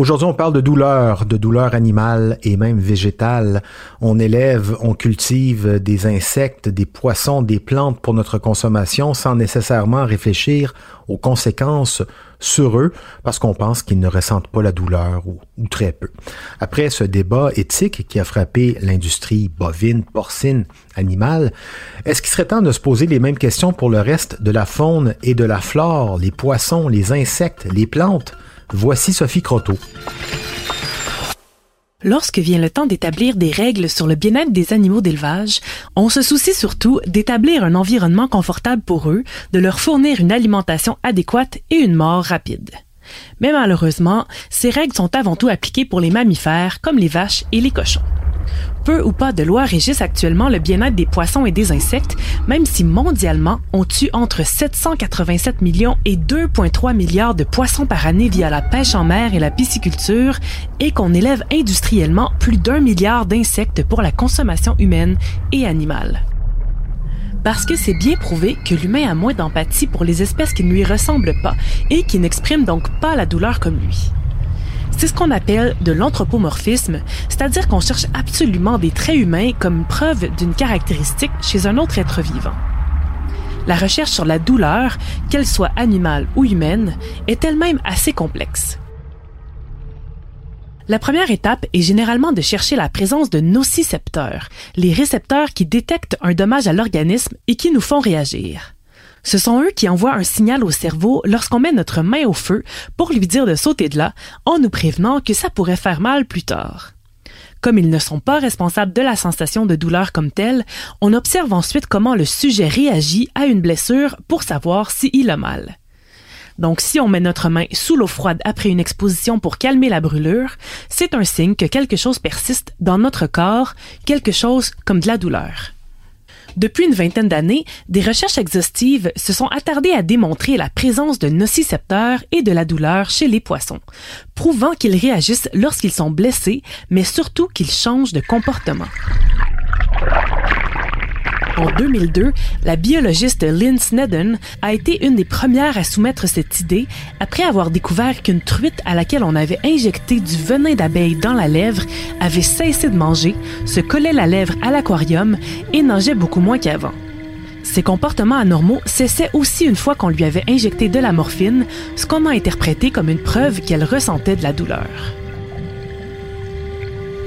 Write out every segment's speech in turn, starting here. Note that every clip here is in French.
Aujourd'hui, on parle de douleur, de douleur animale et même végétale. On élève, on cultive des insectes, des poissons, des plantes pour notre consommation sans nécessairement réfléchir aux conséquences sur eux parce qu'on pense qu'ils ne ressentent pas la douleur ou, ou, très peu. Après ce débat éthique qui a frappé l'industrie bovine, porcine, animale, est-ce qu'il serait temps de se poser les mêmes questions pour le reste de la faune et de la flore, les poissons, les insectes, les plantes? Voici Sophie Croteau. Lorsque vient le temps d'établir des règles sur le bien-être des animaux d'élevage, on se soucie surtout d'établir un environnement confortable pour eux, de leur fournir une alimentation adéquate et une mort rapide. Mais malheureusement, ces règles sont avant tout appliquées pour les mammifères comme les vaches et les cochons. Peu ou pas de lois régissent actuellement le bien-être des poissons et des insectes, même si mondialement, on tue entre 787 millions et 2,3 milliards de poissons par année via la pêche en mer et la pisciculture, et qu'on élève industriellement plus d'un milliard d'insectes pour la consommation humaine et animale. Parce que c'est bien prouvé que l'humain a moins d'empathie pour les espèces qui ne lui ressemblent pas et qui n'expriment donc pas la douleur comme lui. C'est ce qu'on appelle de l'anthropomorphisme, c'est-à-dire qu'on cherche absolument des traits humains comme preuve d'une caractéristique chez un autre être vivant. La recherche sur la douleur, qu'elle soit animale ou humaine, est elle-même assez complexe. La première étape est généralement de chercher la présence de nocicepteurs, les récepteurs qui détectent un dommage à l'organisme et qui nous font réagir. Ce sont eux qui envoient un signal au cerveau lorsqu'on met notre main au feu pour lui dire de sauter de là en nous prévenant que ça pourrait faire mal plus tard. Comme ils ne sont pas responsables de la sensation de douleur comme telle, on observe ensuite comment le sujet réagit à une blessure pour savoir s'il a mal. Donc si on met notre main sous l'eau froide après une exposition pour calmer la brûlure, c'est un signe que quelque chose persiste dans notre corps, quelque chose comme de la douleur. Depuis une vingtaine d'années, des recherches exhaustives se sont attardées à démontrer la présence de nocicepteurs et de la douleur chez les poissons, prouvant qu'ils réagissent lorsqu'ils sont blessés, mais surtout qu'ils changent de comportement. En 2002, la biologiste Lynn Snedden a été une des premières à soumettre cette idée après avoir découvert qu'une truite à laquelle on avait injecté du venin d'abeille dans la lèvre avait cessé de manger, se collait la lèvre à l'aquarium et nageait beaucoup moins qu'avant. Ces comportements anormaux cessaient aussi une fois qu'on lui avait injecté de la morphine, ce qu'on a interprété comme une preuve qu'elle ressentait de la douleur.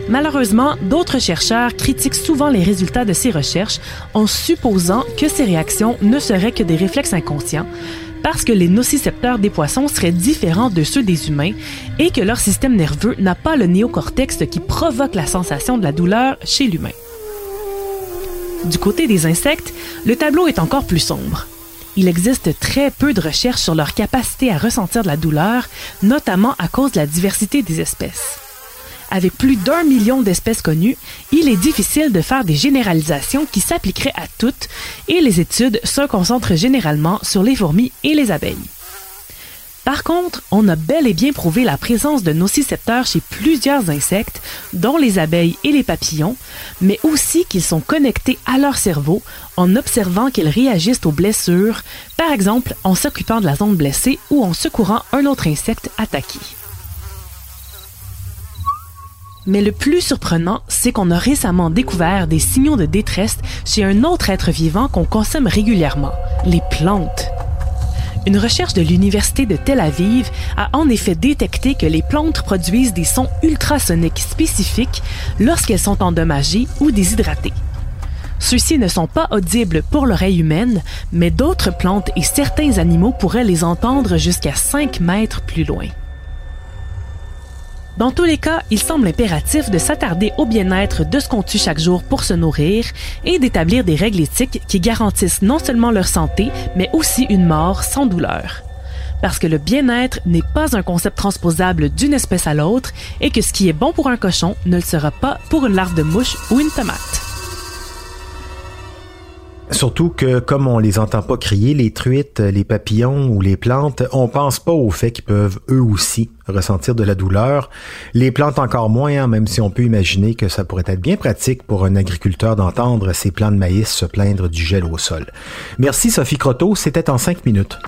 Malheureusement, d'autres chercheurs critiquent souvent les résultats de ces recherches en supposant que ces réactions ne seraient que des réflexes inconscients, parce que les nocicepteurs des poissons seraient différents de ceux des humains et que leur système nerveux n'a pas le néocortex qui provoque la sensation de la douleur chez l'humain. Du côté des insectes, le tableau est encore plus sombre. Il existe très peu de recherches sur leur capacité à ressentir de la douleur, notamment à cause de la diversité des espèces avec plus d'un million d'espèces connues, il est difficile de faire des généralisations qui s'appliqueraient à toutes et les études se concentrent généralement sur les fourmis et les abeilles. Par contre, on a bel et bien prouvé la présence de nocicepteurs chez plusieurs insectes, dont les abeilles et les papillons, mais aussi qu'ils sont connectés à leur cerveau en observant qu'ils réagissent aux blessures, par exemple en s'occupant de la zone blessée ou en secourant un autre insecte attaqué. Mais le plus surprenant, c'est qu'on a récemment découvert des signaux de détresse chez un autre être vivant qu'on consomme régulièrement, les plantes. Une recherche de l'Université de Tel Aviv a en effet détecté que les plantes produisent des sons ultrasoniques spécifiques lorsqu'elles sont endommagées ou déshydratées. Ceux-ci ne sont pas audibles pour l'oreille humaine, mais d'autres plantes et certains animaux pourraient les entendre jusqu'à 5 mètres plus loin. Dans tous les cas, il semble impératif de s'attarder au bien-être de ce qu'on tue chaque jour pour se nourrir et d'établir des règles éthiques qui garantissent non seulement leur santé, mais aussi une mort sans douleur. Parce que le bien-être n'est pas un concept transposable d'une espèce à l'autre et que ce qui est bon pour un cochon ne le sera pas pour une larve de mouche ou une tomate. Surtout que comme on les entend pas crier, les truites, les papillons ou les plantes, on pense pas au fait qu'ils peuvent eux aussi ressentir de la douleur. Les plantes encore moins, hein, même si on peut imaginer que ça pourrait être bien pratique pour un agriculteur d'entendre ses plants de maïs se plaindre du gel au sol. Merci Sophie Croteau, c'était en cinq minutes.